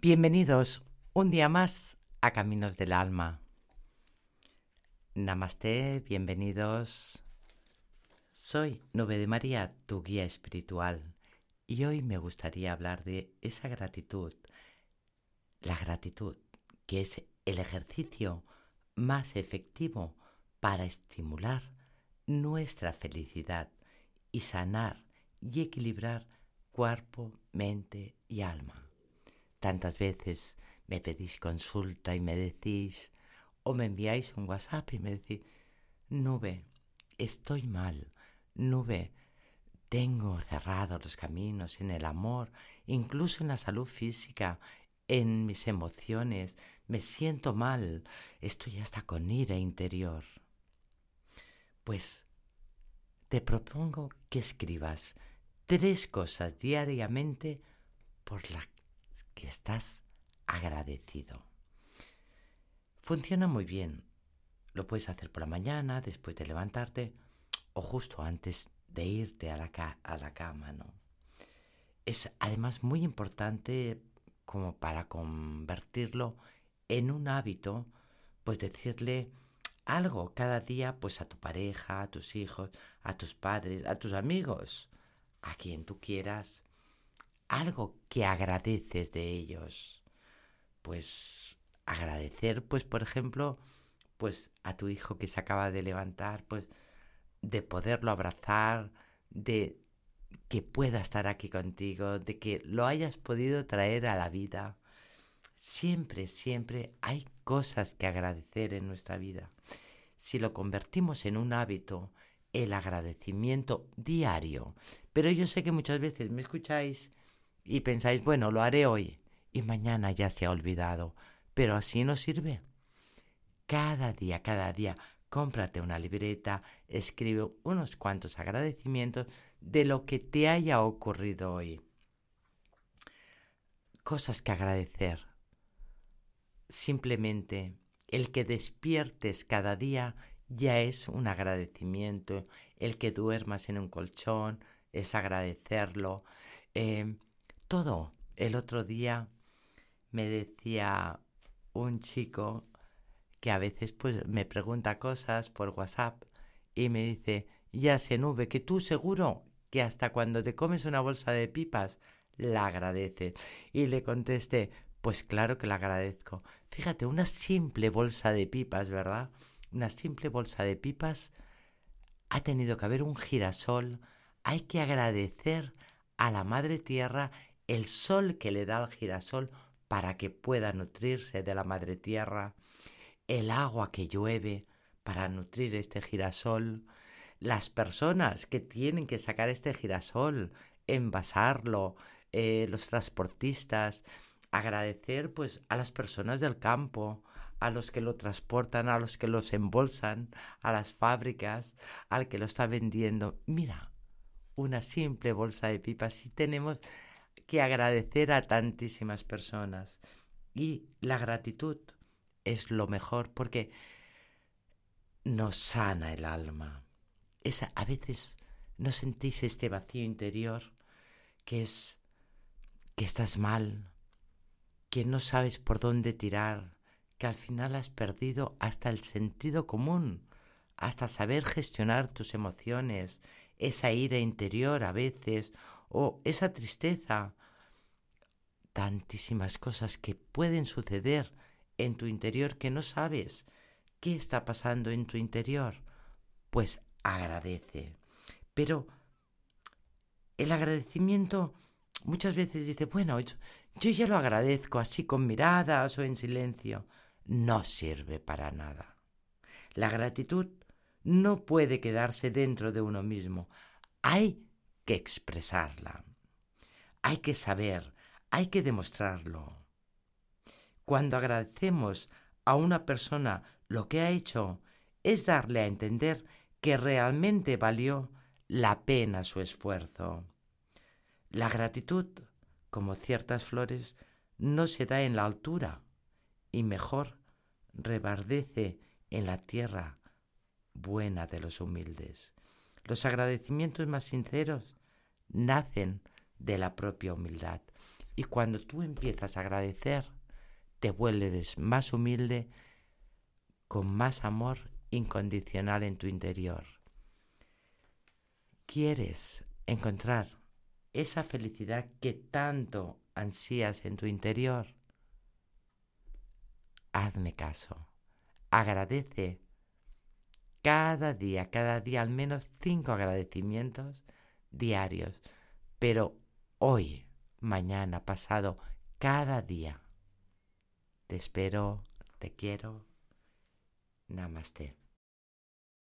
Bienvenidos un día más a Caminos del Alma. Namaste, bienvenidos. Soy Nube de María, tu guía espiritual, y hoy me gustaría hablar de esa gratitud, la gratitud, que es el ejercicio más efectivo para estimular nuestra felicidad y sanar y equilibrar cuerpo, mente y alma. Tantas veces me pedís consulta y me decís, o me enviáis un WhatsApp y me decís, nube, estoy mal, nube, tengo cerrados los caminos en el amor, incluso en la salud física, en mis emociones, me siento mal, estoy hasta con ira interior. Pues te propongo que escribas tres cosas diariamente por las que estás agradecido. Funciona muy bien. Lo puedes hacer por la mañana, después de levantarte o justo antes de irte a la, cama, ¿no? Es además muy importante como para convertirlo en un hábito, pues decirle algo cada día pues a tu pareja, a tus hijos, a tus padres, a tus amigos, a quien tú quieras, algo que agradeces de ellos. Pues agradecer, pues por ejemplo, pues a tu hijo que se acaba de levantar, pues de poderlo abrazar, de que pueda estar aquí contigo, de que lo hayas podido traer a la vida. Siempre, siempre hay cosas que agradecer en nuestra vida. Si lo convertimos en un hábito, el agradecimiento diario. Pero yo sé que muchas veces me escucháis y pensáis, bueno, lo haré hoy y mañana ya se ha olvidado, pero así no sirve. Cada día, cada día, cómprate una libreta, escribe unos cuantos agradecimientos de lo que te haya ocurrido hoy. Cosas que agradecer. Simplemente el que despiertes cada día ya es un agradecimiento. El que duermas en un colchón es agradecerlo. Eh, todo. El otro día me decía un chico que a veces pues me pregunta cosas por WhatsApp y me dice, ya se nube, que tú seguro que hasta cuando te comes una bolsa de pipas la agradeces. Y le contesté, pues claro que la agradezco. Fíjate, una simple bolsa de pipas, ¿verdad? Una simple bolsa de pipas ha tenido que haber un girasol. Hay que agradecer a la Madre Tierra el sol que le da al girasol para que pueda nutrirse de la madre tierra, el agua que llueve para nutrir este girasol, las personas que tienen que sacar este girasol, envasarlo, eh, los transportistas, agradecer pues a las personas del campo, a los que lo transportan, a los que los embolsan, a las fábricas, al que lo está vendiendo. Mira, una simple bolsa de pipas si tenemos que agradecer a tantísimas personas. Y la gratitud es lo mejor porque nos sana el alma. Es, a veces no sentís este vacío interior que es que estás mal, que no sabes por dónde tirar, que al final has perdido hasta el sentido común, hasta saber gestionar tus emociones, esa ira interior a veces, o esa tristeza, tantísimas cosas que pueden suceder en tu interior que no sabes. ¿Qué está pasando en tu interior? Pues agradece. Pero el agradecimiento muchas veces dice, bueno, yo, yo ya lo agradezco así con miradas o en silencio. No sirve para nada. La gratitud no puede quedarse dentro de uno mismo. Hay que expresarla. Hay que saber, hay que demostrarlo. Cuando agradecemos a una persona lo que ha hecho, es darle a entender que realmente valió la pena su esfuerzo. La gratitud, como ciertas flores, no se da en la altura y mejor rebardece en la tierra buena de los humildes. Los agradecimientos más sinceros nacen de la propia humildad. Y cuando tú empiezas a agradecer, te vuelves más humilde, con más amor incondicional en tu interior. ¿Quieres encontrar esa felicidad que tanto ansías en tu interior? Hazme caso. Agradece cada día, cada día al menos cinco agradecimientos diarios. Pero hoy, mañana, pasado, cada día. Te espero, te quiero. Namaste.